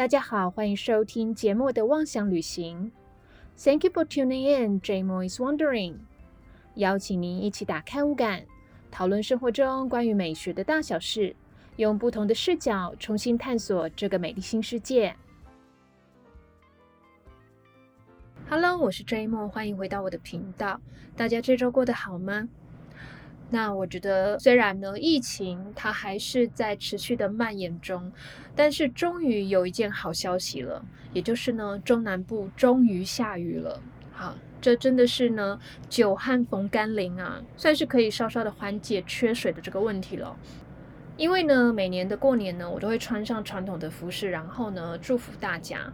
大家好，欢迎收听节目的妄想旅行。Thank you for tuning in. J Mo is wondering. 邀请您一起打开五感，讨论生活中关于美学的大小事，用不同的视角重新探索这个美丽新世界。Hello，我是 J Mo，欢迎回到我的频道。大家这周过得好吗？那我觉得，虽然呢，疫情它还是在持续的蔓延中，但是终于有一件好消息了，也就是呢，中南部终于下雨了。好，这真的是呢，久旱逢甘霖啊，算是可以稍稍的缓解缺水的这个问题了。因为呢，每年的过年呢，我都会穿上传统的服饰，然后呢，祝福大家。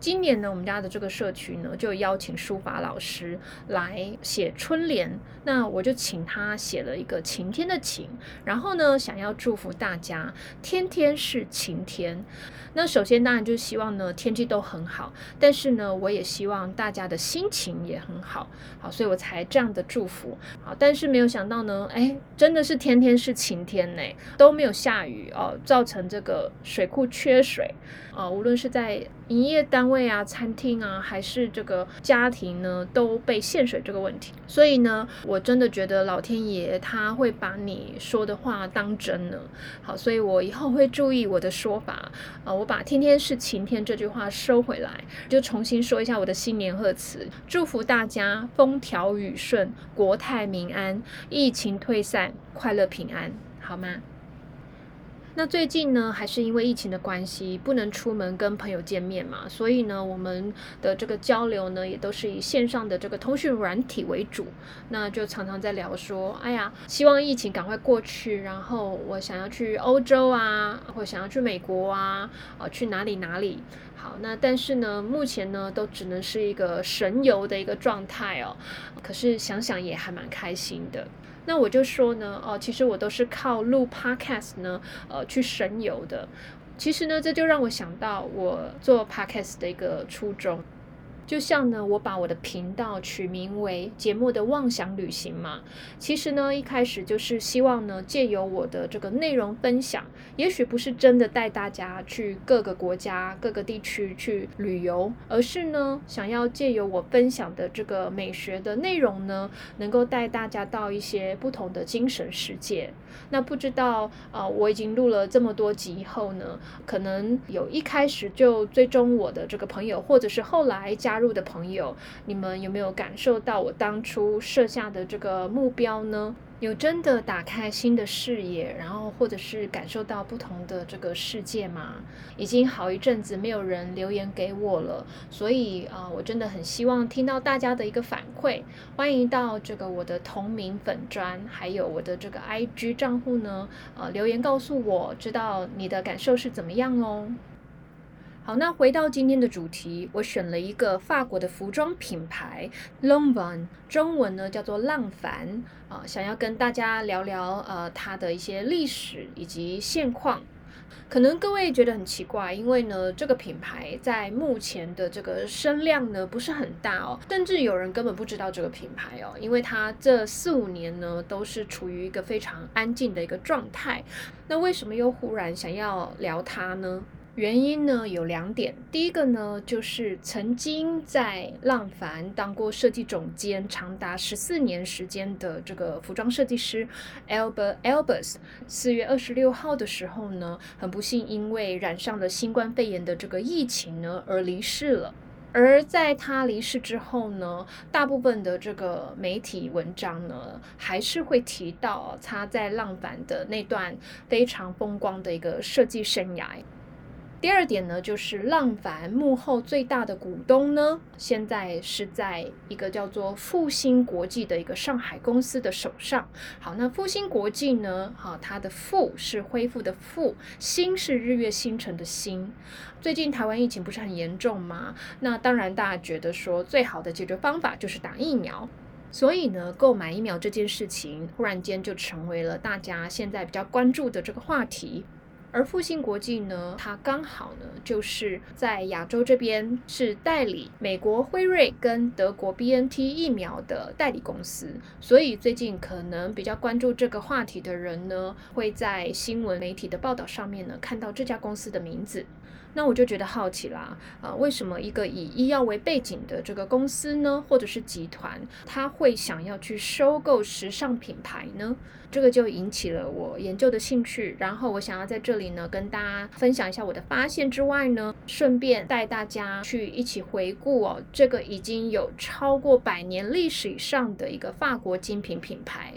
今年呢，我们家的这个社区呢，就邀请书法老师来写春联。那我就请他写了一个晴天的晴，然后呢，想要祝福大家天天是晴天。那首先当然就希望呢天气都很好，但是呢，我也希望大家的心情也很好。好，所以我才这样的祝福。好，但是没有想到呢，哎，真的是天天是晴天呢，都没有下雨哦，造成这个水库缺水啊，无论是在营业单位啊、餐厅啊，还是这个家庭呢，都被限水这个问题。所以呢，我真的觉得老天爷他会把你说的话当真呢。好，所以我以后会注意我的说法啊，我把“天天是晴天”这句话收回来，就重新说一下我的新年贺词，祝福大家风调雨顺、国泰民安、疫情退散、快乐平安，好吗？那最近呢，还是因为疫情的关系，不能出门跟朋友见面嘛，所以呢，我们的这个交流呢，也都是以线上的这个通讯软体为主。那就常常在聊说，哎呀，希望疫情赶快过去，然后我想要去欧洲啊，或想要去美国啊，啊，去哪里哪里。好，那但是呢，目前呢，都只能是一个神游的一个状态哦。可是想想也还蛮开心的。那我就说呢，哦，其实我都是靠录 podcast 呢，呃，去神游的。其实呢，这就让我想到我做 podcast 的一个初衷。就像呢，我把我的频道取名为“节目的妄想旅行”嘛。其实呢，一开始就是希望呢，借由我的这个内容分享，也许不是真的带大家去各个国家、各个地区去旅游，而是呢，想要借由我分享的这个美学的内容呢，能够带大家到一些不同的精神世界。那不知道啊，我已经录了这么多集以后呢，可能有一开始就追踪我的这个朋友，或者是后来加。入的朋友，你们有没有感受到我当初设下的这个目标呢？有真的打开新的视野，然后或者是感受到不同的这个世界吗？已经好一阵子没有人留言给我了，所以啊，我真的很希望听到大家的一个反馈。欢迎到这个我的同名粉砖，还有我的这个 IG 账户呢，呃，留言告诉我，知道你的感受是怎么样哦。好，那回到今天的主题，我选了一个法国的服装品牌 l o n v a n 中文呢叫做浪凡啊，想要跟大家聊聊呃它的一些历史以及现况。可能各位觉得很奇怪，因为呢这个品牌在目前的这个声量呢不是很大哦，甚至有人根本不知道这个品牌哦，因为它这四五年呢都是处于一个非常安静的一个状态。那为什么又忽然想要聊它呢？原因呢有两点，第一个呢就是曾经在浪凡当过设计总监长达十四年时间的这个服装设计师 Albert Albers，四月二十六号的时候呢，很不幸因为染上了新冠肺炎的这个疫情呢而离世了。而在他离世之后呢，大部分的这个媒体文章呢还是会提到他在浪凡的那段非常风光的一个设计生涯。第二点呢，就是浪凡幕后最大的股东呢，现在是在一个叫做复兴国际的一个上海公司的手上。好，那复兴国际呢，哈，它的复是恢复的复，星是日月星辰的星。最近台湾疫情不是很严重吗？那当然大家觉得说最好的解决方法就是打疫苗，所以呢，购买疫苗这件事情忽然间就成为了大家现在比较关注的这个话题。而复星国际呢，它刚好呢就是在亚洲这边是代理美国辉瑞跟德国 B N T 疫苗的代理公司，所以最近可能比较关注这个话题的人呢，会在新闻媒体的报道上面呢看到这家公司的名字。那我就觉得好奇啦，啊，为什么一个以医药为背景的这个公司呢，或者是集团，他会想要去收购时尚品牌呢？这个就引起了我研究的兴趣。然后我想要在这里呢，跟大家分享一下我的发现之外呢，顺便带大家去一起回顾哦，这个已经有超过百年历史以上的一个法国精品品牌。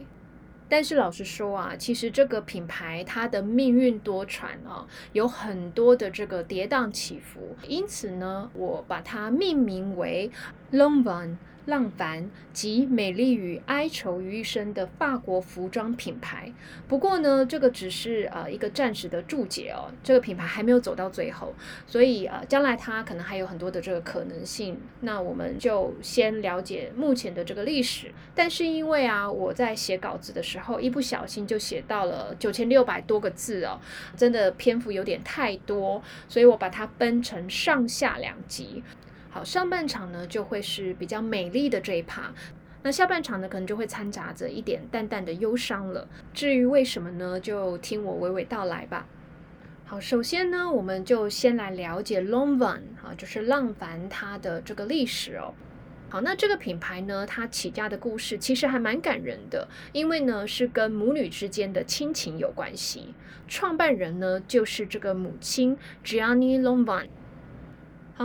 但是老实说啊，其实这个品牌它的命运多舛啊，有很多的这个跌宕起伏。因此呢，我把它命名为 Longvan。浪凡集美丽与哀愁于一身的法国服装品牌。不过呢，这个只是呃一个暂时的注解哦，这个品牌还没有走到最后，所以呃将来它可能还有很多的这个可能性。那我们就先了解目前的这个历史。但是因为啊我在写稿子的时候一不小心就写到了九千六百多个字哦，真的篇幅有点太多，所以我把它分成上下两集。好，上半场呢就会是比较美丽的这一趴，那下半场呢可能就会掺杂着一点淡淡的忧伤了。至于为什么呢，就听我娓娓道来吧。好，首先呢，我们就先来了解 Longvan 啊，就是浪凡它的这个历史哦。好，那这个品牌呢，它起家的故事其实还蛮感人的，因为呢是跟母女之间的亲情有关系。创办人呢就是这个母亲 Gianni Longvan。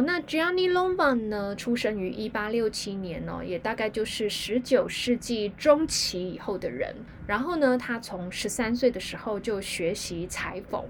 那 Gianni Longvan 呢，出生于一八六七年哦，也大概就是十九世纪中期以后的人。然后呢，他从十三岁的时候就学习裁缝。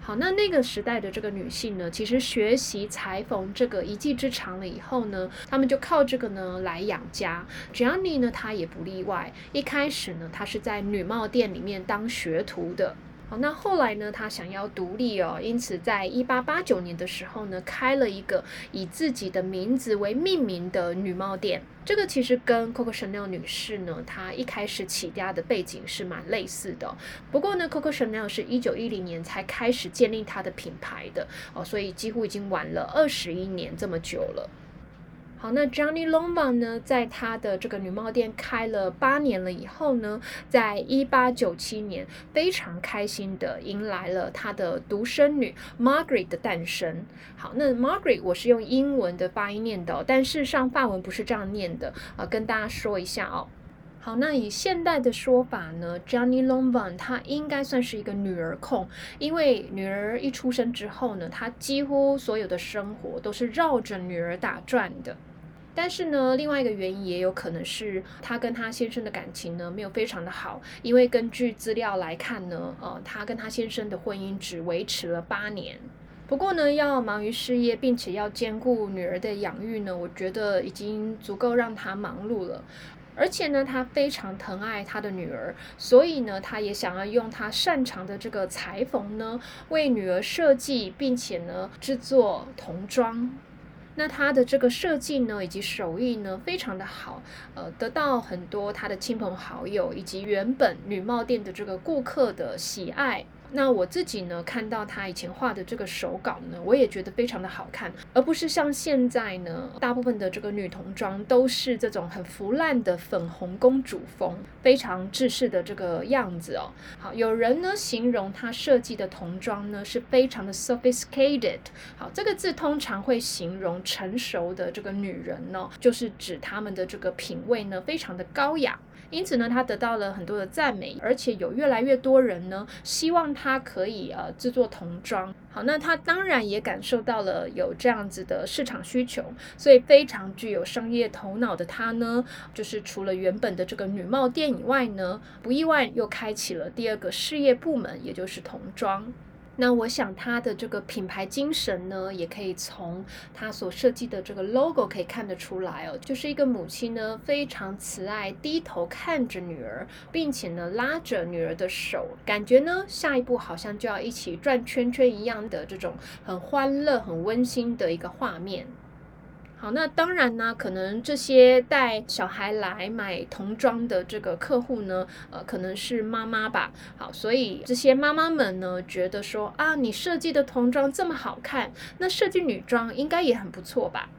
好，那那个时代的这个女性呢，其实学习裁缝这个一技之长了以后呢，她们就靠这个呢来养家。Gianni 呢，她也不例外。一开始呢，她是在女帽店里面当学徒的。那后来呢？他想要独立哦，因此在一八八九年的时候呢，开了一个以自己的名字为命名的女帽店。这个其实跟 Coco Chanel 女士呢，她一开始起家的背景是蛮类似的。不过呢，Coco Chanel 是一九一零年才开始建立她的品牌的哦，所以几乎已经晚了二十一年这么久了。好，那 Johnny Longvan 呢，在他的这个女帽店开了八年了以后呢，在一八九七年，非常开心的迎来了他的独生女 Margaret 的诞生。好，那 Margaret 我是用英文的发音念的，但事实上法文不是这样念的啊，跟大家说一下哦。好，那以现代的说法呢，Johnny Longvan 他应该算是一个女儿控，因为女儿一出生之后呢，他几乎所有的生活都是绕着女儿打转的。但是呢，另外一个原因也有可能是他跟他先生的感情呢没有非常的好，因为根据资料来看呢，呃，他跟他先生的婚姻只维持了八年。不过呢，要忙于事业，并且要兼顾女儿的养育呢，我觉得已经足够让他忙碌了。而且呢，他非常疼爱他的女儿，所以呢，他也想要用他擅长的这个裁缝呢，为女儿设计，并且呢，制作童装。那他的这个设计呢，以及手艺呢，非常的好，呃，得到很多他的亲朋好友以及原本女帽店的这个顾客的喜爱。那我自己呢，看到他以前画的这个手稿呢，我也觉得非常的好看，而不是像现在呢，大部分的这个女童装都是这种很腐烂的粉红公主风，非常制式的这个样子哦。好，有人呢形容他设计的童装呢是非常的 sophisticated。好，这个字通常会形容成熟的这个女人呢，就是指她们的这个品味呢非常的高雅。因此呢，他得到了很多的赞美，而且有越来越多人呢希望他可以呃制作童装。好，那他当然也感受到了有这样子的市场需求，所以非常具有商业头脑的他呢，就是除了原本的这个女帽店以外呢，不意外又开启了第二个事业部门，也就是童装。那我想他的这个品牌精神呢，也可以从他所设计的这个 logo 可以看得出来哦，就是一个母亲呢非常慈爱，低头看着女儿，并且呢拉着女儿的手，感觉呢下一步好像就要一起转圈圈一样的这种很欢乐、很温馨的一个画面。好，那当然呢，可能这些带小孩来买童装的这个客户呢，呃，可能是妈妈吧。好，所以这些妈妈们呢，觉得说啊，你设计的童装这么好看，那设计女装应该也很不错吧？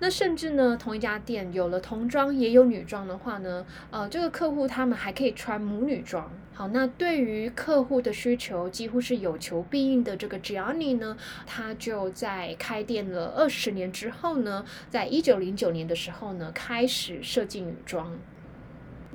那甚至呢，同一家店有了童装也有女装的话呢，呃，这个客户他们还可以穿母女装。好，那对于客户的需求几乎是有求必应的这个 Gianni 呢，他就在开店了二十年之后呢，在一九零九年的时候呢，开始设计女装。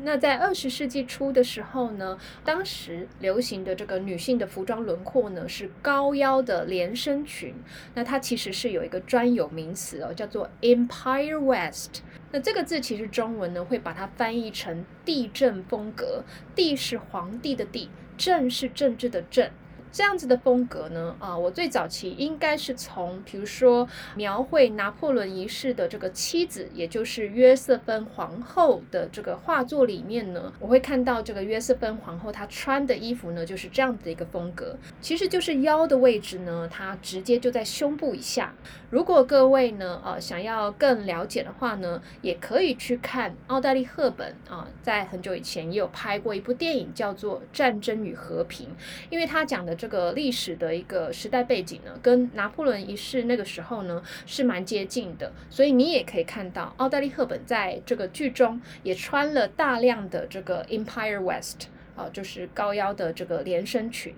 那在二十世纪初的时候呢，当时流行的这个女性的服装轮廓呢是高腰的连身裙。那它其实是有一个专有名词哦，叫做 Empire West。那这个字其实中文呢会把它翻译成地震风格。地是皇帝的地，政是政治的政。这样子的风格呢，啊，我最早期应该是从，比如说描绘拿破仑一世的这个妻子，也就是约瑟芬皇后的这个画作里面呢，我会看到这个约瑟芬皇后她穿的衣服呢，就是这样子的一个风格，其实就是腰的位置呢，它直接就在胸部以下。如果各位呢，呃，想要更了解的话呢，也可以去看奥黛丽赫本啊，在很久以前也有拍过一部电影叫做《战争与和平》，因为他讲的这。这个历史的一个时代背景呢，跟拿破仑一世那个时候呢是蛮接近的，所以你也可以看到奥黛丽赫本在这个剧中也穿了大量的这个 Empire West 啊，就是高腰的这个连身裙。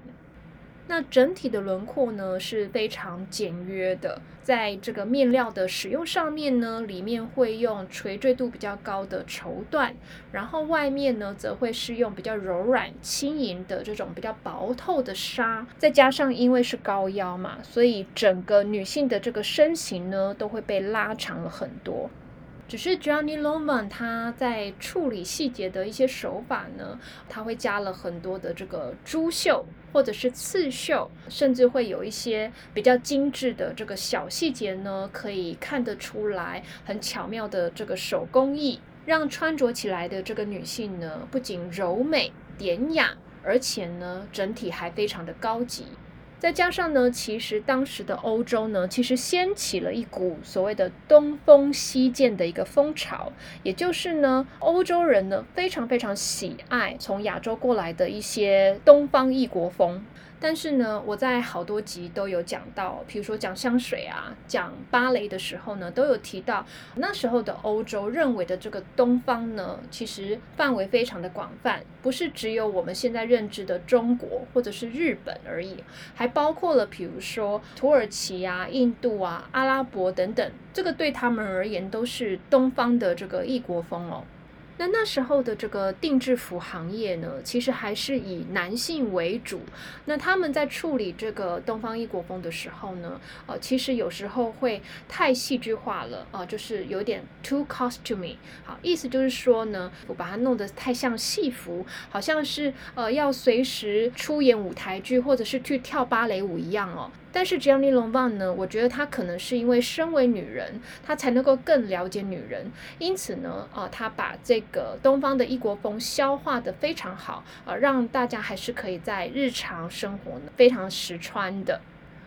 那整体的轮廓呢是非常简约的，在这个面料的使用上面呢，里面会用垂坠度比较高的绸缎，然后外面呢则会是用比较柔软轻盈的这种比较薄透的纱，再加上因为是高腰嘛，所以整个女性的这个身形呢都会被拉长了很多。只是 Johnny Loman 他在处理细节的一些手法呢，他会加了很多的这个珠绣或者是刺绣，甚至会有一些比较精致的这个小细节呢，可以看得出来很巧妙的这个手工艺，让穿着起来的这个女性呢，不仅柔美典雅，而且呢，整体还非常的高级。再加上呢，其实当时的欧洲呢，其实掀起了一股所谓的东风西渐的一个风潮，也就是呢，欧洲人呢非常非常喜爱从亚洲过来的一些东方异国风。但是呢，我在好多集都有讲到，比如说讲香水啊，讲芭蕾的时候呢，都有提到那时候的欧洲认为的这个东方呢，其实范围非常的广泛，不是只有我们现在认知的中国或者是日本而已，还包括了比如说土耳其啊、印度啊、阿拉伯等等，这个对他们而言都是东方的这个异国风哦。那那时候的这个定制服行业呢，其实还是以男性为主。那他们在处理这个东方异国风的时候呢，呃，其实有时候会太戏剧化了啊，就是有点 too costumey。好，意思就是说呢，我把它弄得太像戏服，好像是呃要随时出演舞台剧或者是去跳芭蕾舞一样哦。但是 Jenny l o n v a n 呢，我觉得她可能是因为身为女人，她才能够更了解女人，因此呢，啊，她把这个东方的异国风消化的非常好，啊，让大家还是可以在日常生活呢非常实穿的，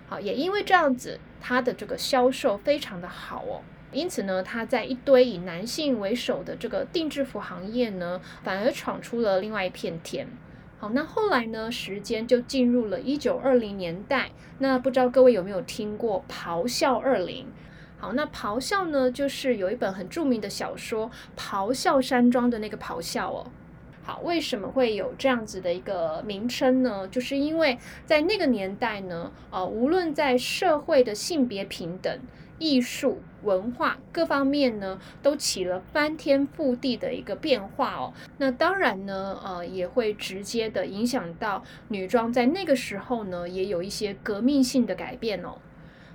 好，也因为这样子，她的这个销售非常的好哦，因此呢，他在一堆以男性为首的这个定制服行业呢，反而闯出了另外一片天。好，那后来呢？时间就进入了一九二零年代。那不知道各位有没有听过《咆哮二零》？好，那咆哮呢，就是有一本很著名的小说《咆哮山庄》的那个咆哮哦。好，为什么会有这样子的一个名称呢？就是因为在那个年代呢，呃，无论在社会的性别平等。艺术文化各方面呢，都起了翻天覆地的一个变化哦。那当然呢，呃，也会直接的影响到女装在那个时候呢，也有一些革命性的改变哦。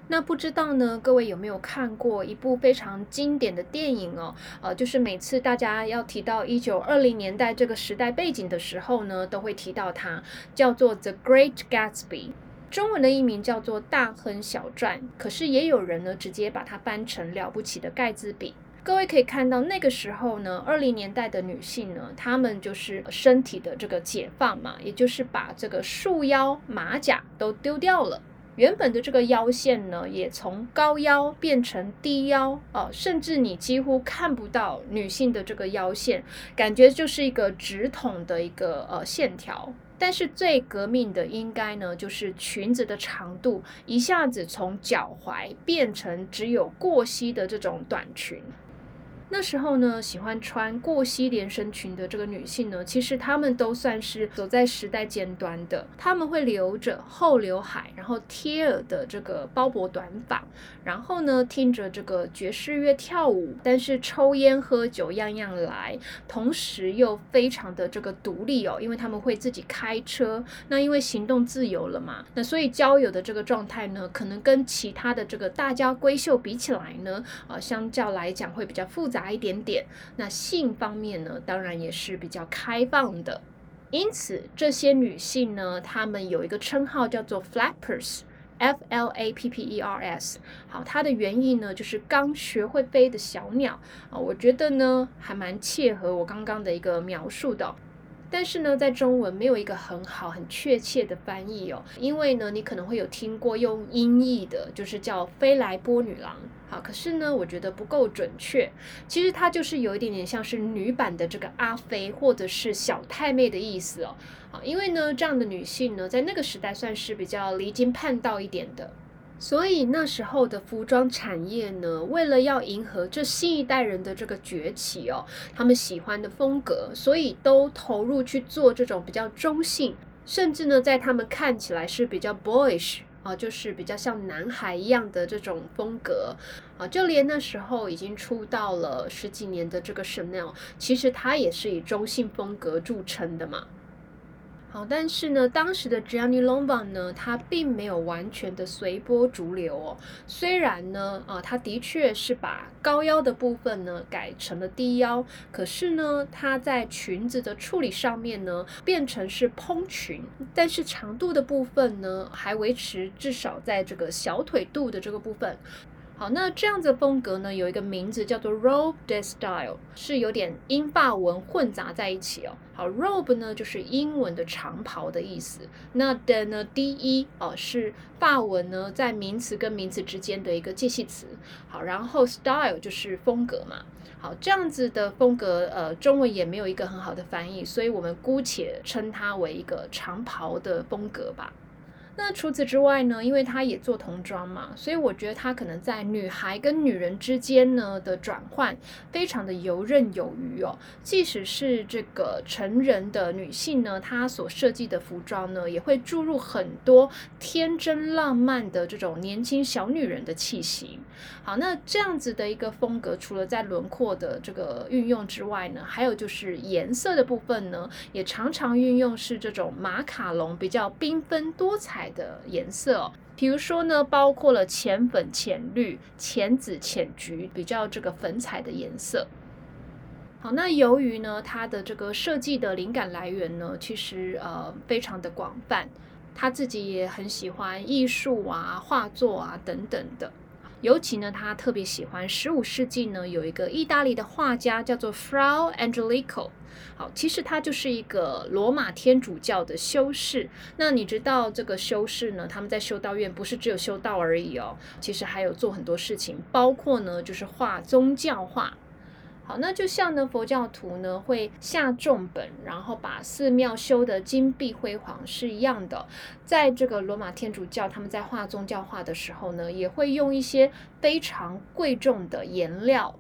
那不知道呢，各位有没有看过一部非常经典的电影哦？呃，就是每次大家要提到一九二零年代这个时代背景的时候呢，都会提到它，叫做《The Great Gatsby》。中文的译名叫做《大亨小传》，可是也有人呢直接把它翻成《了不起的盖茨比》。各位可以看到，那个时候呢，二零年代的女性呢，她们就是身体的这个解放嘛，也就是把这个束腰马甲都丢掉了，原本的这个腰线呢，也从高腰变成低腰哦，甚至你几乎看不到女性的这个腰线，感觉就是一个直筒的一个呃线条。但是最革命的应该呢，就是裙子的长度一下子从脚踝变成只有过膝的这种短裙。那时候呢，喜欢穿过膝连身裙的这个女性呢，其实她们都算是走在时代尖端的。她们会留着后刘海，然后贴耳的这个包脖短发，然后呢，听着这个爵士乐跳舞，但是抽烟喝酒样样来，同时又非常的这个独立哦，因为他们会自己开车。那因为行动自由了嘛，那所以交友的这个状态呢，可能跟其他的这个大家闺秀比起来呢，呃，相较来讲会比较复杂。杂一点点，那性方面呢，当然也是比较开放的。因此，这些女性呢，她们有一个称号叫做 flappers，F L A P P E R S。好，它的原意呢，就是刚学会飞的小鸟啊。我觉得呢，还蛮切合我刚刚的一个描述的。但是呢，在中文没有一个很好、很确切的翻译哦，因为呢，你可能会有听过用音译的，就是叫飞来波女郎。好，可是呢，我觉得不够准确。其实它就是有一点点像是女版的这个阿飞，或者是小太妹的意思哦。啊，因为呢，这样的女性呢，在那个时代算是比较离经叛道一点的。所以那时候的服装产业呢，为了要迎合这新一代人的这个崛起哦，他们喜欢的风格，所以都投入去做这种比较中性，甚至呢，在他们看起来是比较 boyish 啊，就是比较像男孩一样的这种风格啊，就连那时候已经出道了十几年的这个 Chanel，其实他也是以中性风格著称的嘛。好，但是呢，当时的 Gianni l o m b a n 呢，他并没有完全的随波逐流哦。虽然呢，啊，他的确是把高腰的部分呢改成了低腰，可是呢，他在裙子的处理上面呢，变成是蓬裙，但是长度的部分呢，还维持至少在这个小腿肚的这个部分。好，那这样子的风格呢，有一个名字叫做 robe de style，是有点英法文混杂在一起哦。好，robe 呢就是英文的长袍的意思，那 de 呢 d e 哦是法文呢在名词跟名词之间的一个介系词。好，然后 style 就是风格嘛。好，这样子的风格，呃，中文也没有一个很好的翻译，所以我们姑且称它为一个长袍的风格吧。那除此之外呢？因为他也做童装嘛，所以我觉得他可能在女孩跟女人之间呢的转换非常的游刃有余哦。即使是这个成人的女性呢，她所设计的服装呢，也会注入很多天真浪漫的这种年轻小女人的气息。好，那这样子的一个风格，除了在轮廓的这个运用之外呢，还有就是颜色的部分呢，也常常运用是这种马卡龙比较缤纷多彩。的颜色，比如说呢，包括了浅粉、浅绿、浅紫、浅橘，比较这个粉彩的颜色。好，那由于呢，它的这个设计的灵感来源呢，其实呃非常的广泛，他自己也很喜欢艺术啊、画作啊等等的。尤其呢，他特别喜欢十五世纪呢，有一个意大利的画家叫做 Frau Angelico。好，其实他就是一个罗马天主教的修士。那你知道这个修士呢？他们在修道院不是只有修道而已哦，其实还有做很多事情，包括呢就是画宗教画。好，那就像呢佛教徒呢会下重本，然后把寺庙修得金碧辉煌是一样的。在这个罗马天主教，他们在画宗教画的时候呢，也会用一些非常贵重的颜料。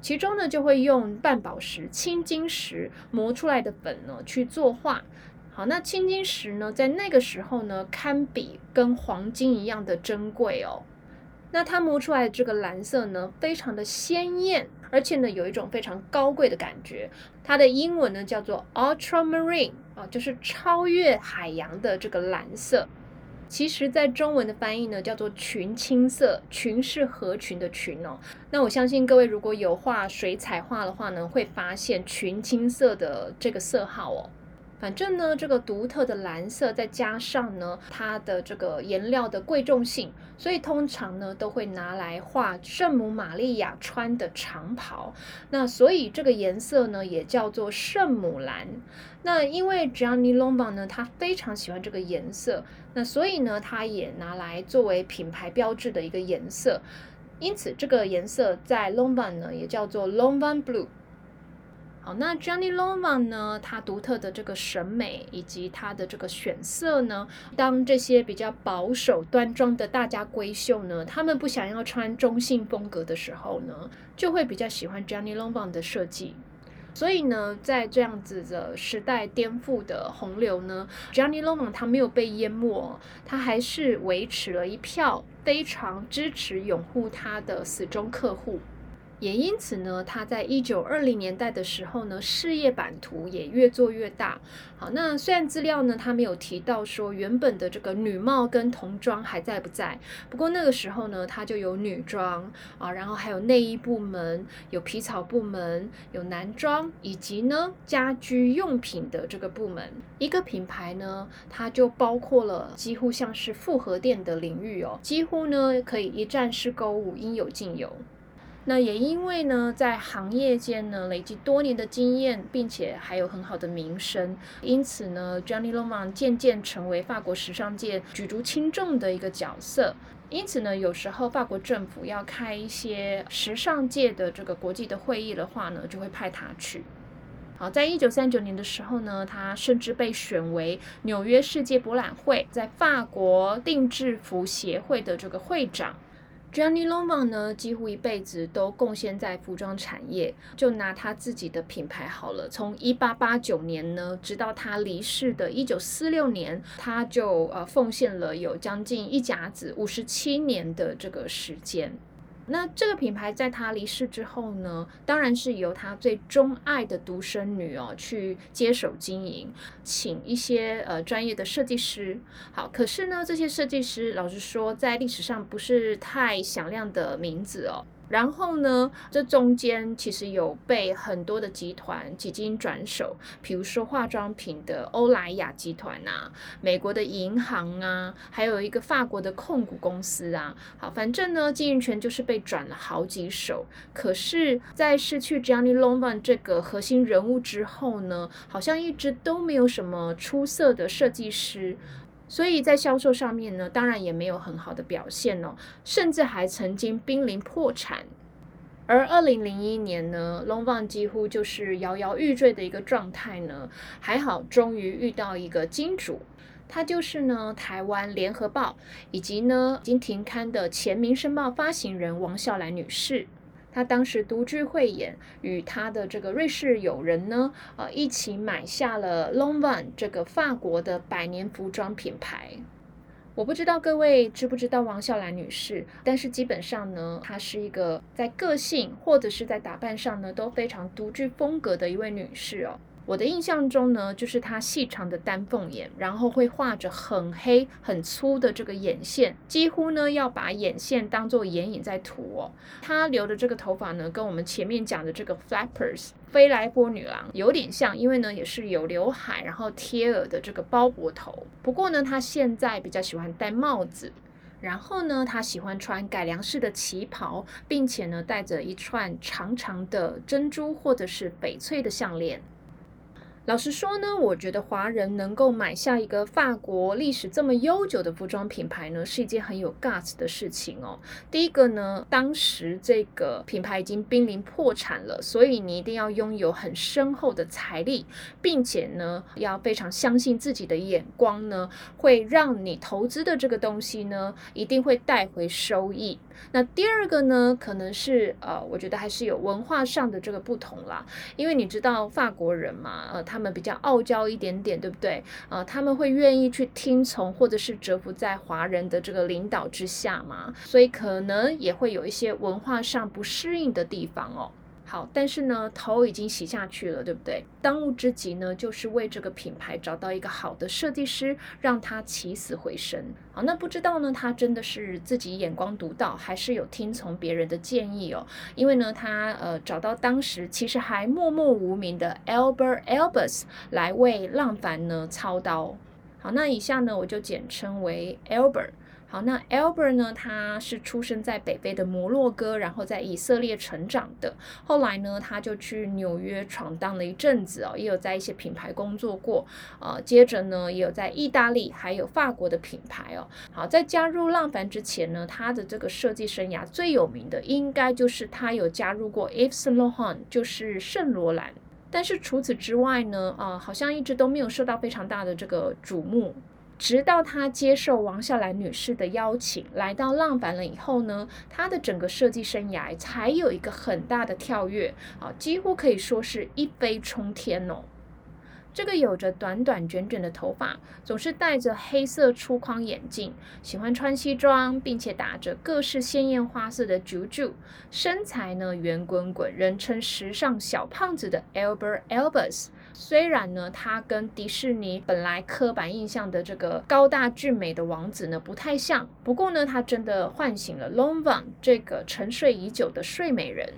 其中呢，就会用半宝石、青金石磨出来的粉呢去作画。好，那青金石呢，在那个时候呢，堪比跟黄金一样的珍贵哦。那它磨出来的这个蓝色呢，非常的鲜艳，而且呢，有一种非常高贵的感觉。它的英文呢叫做 ultramarine 啊，就是超越海洋的这个蓝色。其实，在中文的翻译呢，叫做群青色。群是合群的群哦。那我相信各位如果有画水彩画的话呢，会发现群青色的这个色号哦。反正呢，这个独特的蓝色，再加上呢，它的这个颜料的贵重性，所以通常呢，都会拿来画圣母玛利亚穿的长袍。那所以这个颜色呢，也叫做圣母蓝。那因为 Gianni Lombard 呢，他非常喜欢这个颜色，那所以呢，他也拿来作为品牌标志的一个颜色。因此，这个颜色在 Lombard 呢，也叫做 Lombard Blue。好，那 Johnny Loman 呢？他独特的这个审美以及他的这个选色呢，当这些比较保守端庄的大家闺秀呢，他们不想要穿中性风格的时候呢，就会比较喜欢 Johnny Loman 的设计。所以呢，在这样子的时代颠覆的洪流呢，Johnny Loman 他没有被淹没，他还是维持了一票非常支持拥护他的死忠客户。也因此呢，他在一九二零年代的时候呢，事业版图也越做越大。好，那虽然资料呢，他没有提到说原本的这个女帽跟童装还在不在，不过那个时候呢，他就有女装啊，然后还有内衣部门，有皮草部门，有男装，以及呢家居用品的这个部门。一个品牌呢，它就包括了几乎像是复合店的领域哦，几乎呢可以一站式购物，应有尽有。那也因为呢，在行业间呢累积多年的经验，并且还有很好的名声，因此呢，Johnny l o m a n 渐渐成为法国时尚界举足轻重的一个角色。因此呢，有时候法国政府要开一些时尚界的这个国际的会议的话呢，就会派他去。好，在一九三九年的时候呢，他甚至被选为纽约世界博览会在法国定制服协会的这个会长。Johnny Loman 呢，几乎一辈子都贡献在服装产业。就拿他自己的品牌好了，从一八八九年呢，直到他离世的一九四六年，他就呃奉献了有将近一甲子五十七年的这个时间。那这个品牌在他离世之后呢，当然是由他最钟爱的独生女哦去接手经营，请一些呃专业的设计师。好，可是呢，这些设计师老实说，在历史上不是太响亮的名字哦。然后呢，这中间其实有被很多的集团几经转手，比如说化妆品的欧莱雅集团啊，美国的银行啊，还有一个法国的控股公司啊。好，反正呢，经营权就是被转了好几手。可是，在失去 Johnny Longman 这个核心人物之后呢，好像一直都没有什么出色的设计师。所以在销售上面呢，当然也没有很好的表现哦，甚至还曾经濒临破产。而二零零一年呢，Long Van 几乎就是摇摇欲坠的一个状态呢。还好，终于遇到一个金主，她就是呢台湾联合报以及呢已经停刊的前民生报发行人王笑兰女士。她当时独具慧眼，与她的这个瑞士友人呢，呃，一起买下了 Longvan 这个法国的百年服装品牌。我不知道各位知不知道王笑兰女士，但是基本上呢，她是一个在个性或者是在打扮上呢都非常独具风格的一位女士哦。我的印象中呢，就是她细长的丹凤眼，然后会画着很黑很粗的这个眼线，几乎呢要把眼线当做眼影在涂哦。她留的这个头发呢，跟我们前面讲的这个 flappers 飞来波女郎有点像，因为呢也是有刘海，然后贴耳的这个包脖头。不过呢，她现在比较喜欢戴帽子，然后呢，她喜欢穿改良式的旗袍，并且呢戴着一串长长的珍珠或者是翡翠的项链。老实说呢，我觉得华人能够买下一个法国历史这么悠久的服装品牌呢，是一件很有 guts 的事情哦。第一个呢，当时这个品牌已经濒临破产了，所以你一定要拥有很深厚的财力，并且呢，要非常相信自己的眼光呢，会让你投资的这个东西呢，一定会带回收益。那第二个呢，可能是呃，我觉得还是有文化上的这个不同啦，因为你知道法国人嘛，呃，他他们比较傲娇一点点，对不对？呃，他们会愿意去听从或者是折服在华人的这个领导之下嘛，所以可能也会有一些文化上不适应的地方哦。好，但是呢，头已经洗下去了，对不对？当务之急呢，就是为这个品牌找到一个好的设计师，让他起死回生。好，那不知道呢，他真的是自己眼光独到，还是有听从别人的建议哦？因为呢，他呃找到当时其实还默默无名的 Albert Albus 来为浪凡呢操刀。好，那以下呢，我就简称为 Albert。好，那 Albert 呢？他是出生在北非的摩洛哥，然后在以色列成长的。后来呢，他就去纽约闯荡了一阵子哦，也有在一些品牌工作过。呃，接着呢，也有在意大利还有法国的品牌哦。好，在加入浪凡之前呢，他的这个设计生涯最有名的，应该就是他有加入过 Yves Saint Laurent，就是圣罗兰。但是除此之外呢，啊，好像一直都没有受到非常大的这个瞩目。直到他接受王笑兰女士的邀请，来到浪凡了以后呢，他的整个设计生涯才有一个很大的跳跃，啊，几乎可以说是一飞冲天哦。这个有着短短卷卷的头发，总是戴着黑色粗框眼镜，喜欢穿西装，并且打着各式鲜艳花色的啾啾，身材呢圆滚滚，人称时尚小胖子的 Albert Elbus。虽然呢，他跟迪士尼本来刻板印象的这个高大俊美的王子呢不太像，不过呢，他真的唤醒了 Long Van 这个沉睡已久的睡美人。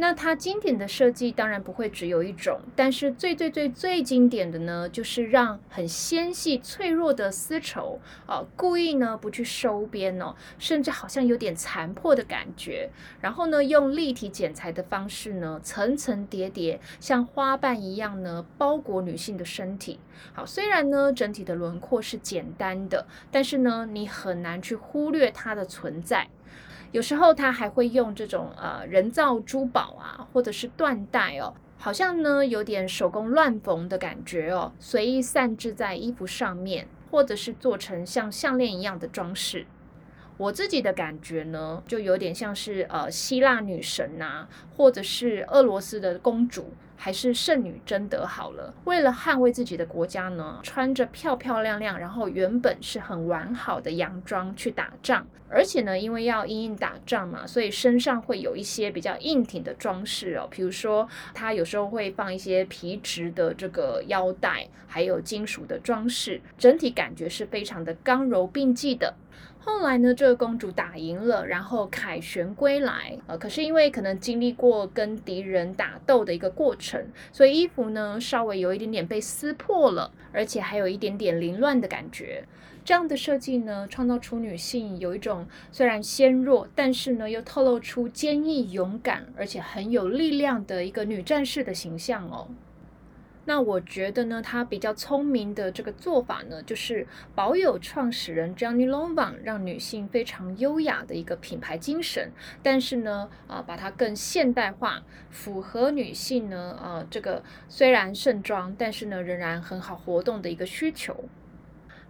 那它经典的设计当然不会只有一种，但是最最最最经典的呢，就是让很纤细脆弱的丝绸啊，故意呢不去收边哦，甚至好像有点残破的感觉，然后呢用立体剪裁的方式呢，层层叠叠，像花瓣一样呢包裹女性的身体。好，虽然呢整体的轮廓是简单的，但是呢你很难去忽略它的存在。有时候他还会用这种呃人造珠宝啊，或者是缎带哦，好像呢有点手工乱缝的感觉哦，随意散置在衣服上面，或者是做成像项链一样的装饰。我自己的感觉呢，就有点像是呃希腊女神呐，或者是俄罗斯的公主。还是圣女贞德好了。为了捍卫自己的国家呢，穿着漂漂亮亮，然后原本是很完好的洋装去打仗。而且呢，因为要硬硬打仗嘛，所以身上会有一些比较硬挺的装饰哦。比如说，它有时候会放一些皮质的这个腰带，还有金属的装饰，整体感觉是非常的刚柔并济的。后来呢，这个公主打赢了，然后凯旋归来。呃，可是因为可能经历过跟敌人打斗的一个过程，所以衣服呢稍微有一点点被撕破了，而且还有一点点凌乱的感觉。这样的设计呢，创造出女性有一种虽然纤弱，但是呢又透露出坚毅、勇敢，而且很有力量的一个女战士的形象哦。那我觉得呢，他比较聪明的这个做法呢，就是保有创始人 Johnny Longvan 让女性非常优雅的一个品牌精神，但是呢，啊，把它更现代化，符合女性呢，啊，这个虽然盛装，但是呢，仍然很好活动的一个需求。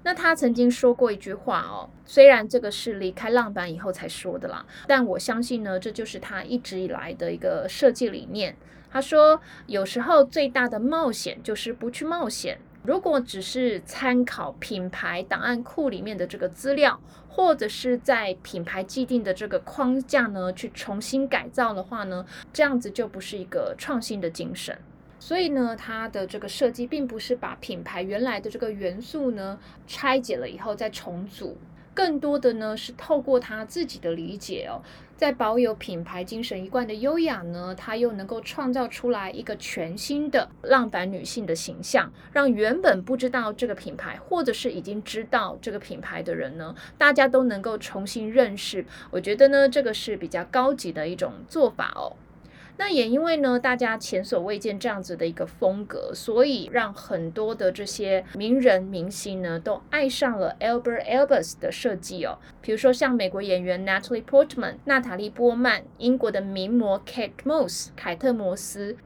那他曾经说过一句话哦，虽然这个是离开浪板以后才说的啦，但我相信呢，这就是他一直以来的一个设计理念。他说：“有时候最大的冒险就是不去冒险。如果只是参考品牌档案库里面的这个资料，或者是在品牌既定的这个框架呢去重新改造的话呢，这样子就不是一个创新的精神。所以呢，它的这个设计并不是把品牌原来的这个元素呢拆解了以后再重组。”更多的呢是透过他自己的理解哦，在保有品牌精神一贯的优雅呢，他又能够创造出来一个全新的浪漫女性的形象，让原本不知道这个品牌或者是已经知道这个品牌的人呢，大家都能够重新认识。我觉得呢，这个是比较高级的一种做法哦。那也因为呢，大家前所未见这样子的一个风格，所以让很多的这些名人明星呢，都爱上了 Albert Elbus 的设计哦。比如说像美国演员 Natalie Portman、娜塔莉波曼，英国的名模 Kate Moss、凯特摩斯。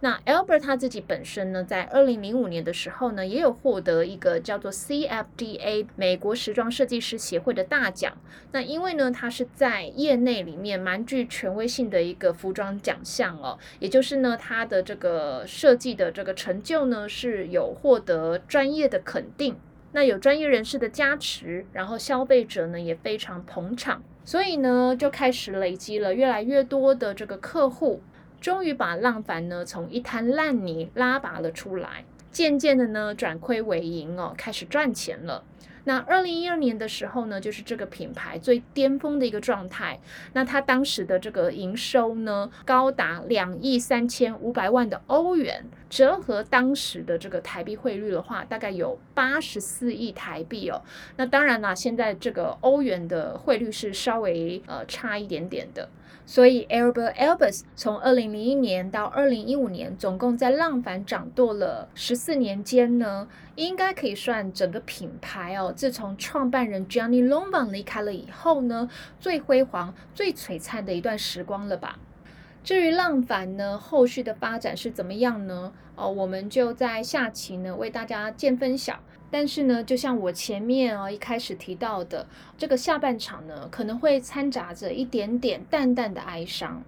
那 Albert 他自己本身呢，在二零零五年的时候呢，也有获得一个叫做 CFDA 美国时装设计师协会的大奖。那因为呢，他是在业内里面蛮具权威性的一个服装奖项哦，也就是呢，他的这个设计的这个成就呢，是有获得专业的肯定。那有专业人士的加持，然后消费者呢也非常捧场，所以呢，就开始累积了越来越多的这个客户。终于把浪凡呢从一滩烂泥拉拔了出来，渐渐的呢转亏为盈哦，开始赚钱了。那二零一二年的时候呢，就是这个品牌最巅峰的一个状态。那它当时的这个营收呢，高达两亿三千五百万的欧元，折合当时的这个台币汇率的话，大概有八十四亿台币哦。那当然啦，现在这个欧元的汇率是稍微呃差一点点的。所以，Albert Elbus 从二零零一年到二零一五年，总共在浪凡掌舵了十四年间呢，应该可以算整个品牌哦，自从创办人 Johnny Longvan 离开了以后呢，最辉煌、最璀璨的一段时光了吧。至于浪凡呢，后续的发展是怎么样呢？哦，我们就在下期呢为大家见分晓。但是呢，就像我前面哦一开始提到的，这个下半场呢可能会掺杂着一点点淡淡的哀伤。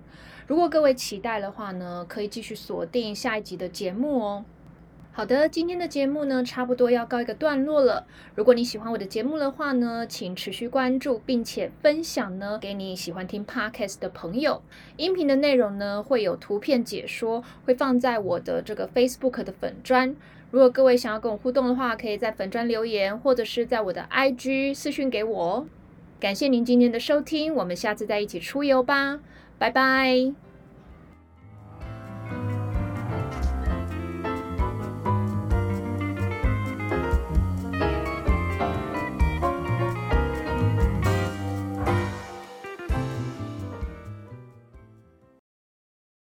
如果各位期待的话呢，可以继续锁定下一集的节目哦。好的，今天的节目呢，差不多要告一个段落了。如果你喜欢我的节目的话呢，请持续关注，并且分享呢给你喜欢听 podcast 的朋友。音频的内容呢，会有图片解说，会放在我的这个 Facebook 的粉砖。如果各位想要跟我互动的话，可以在粉砖留言，或者是在我的 IG 私讯给我。感谢您今天的收听，我们下次再一起出游吧，拜拜。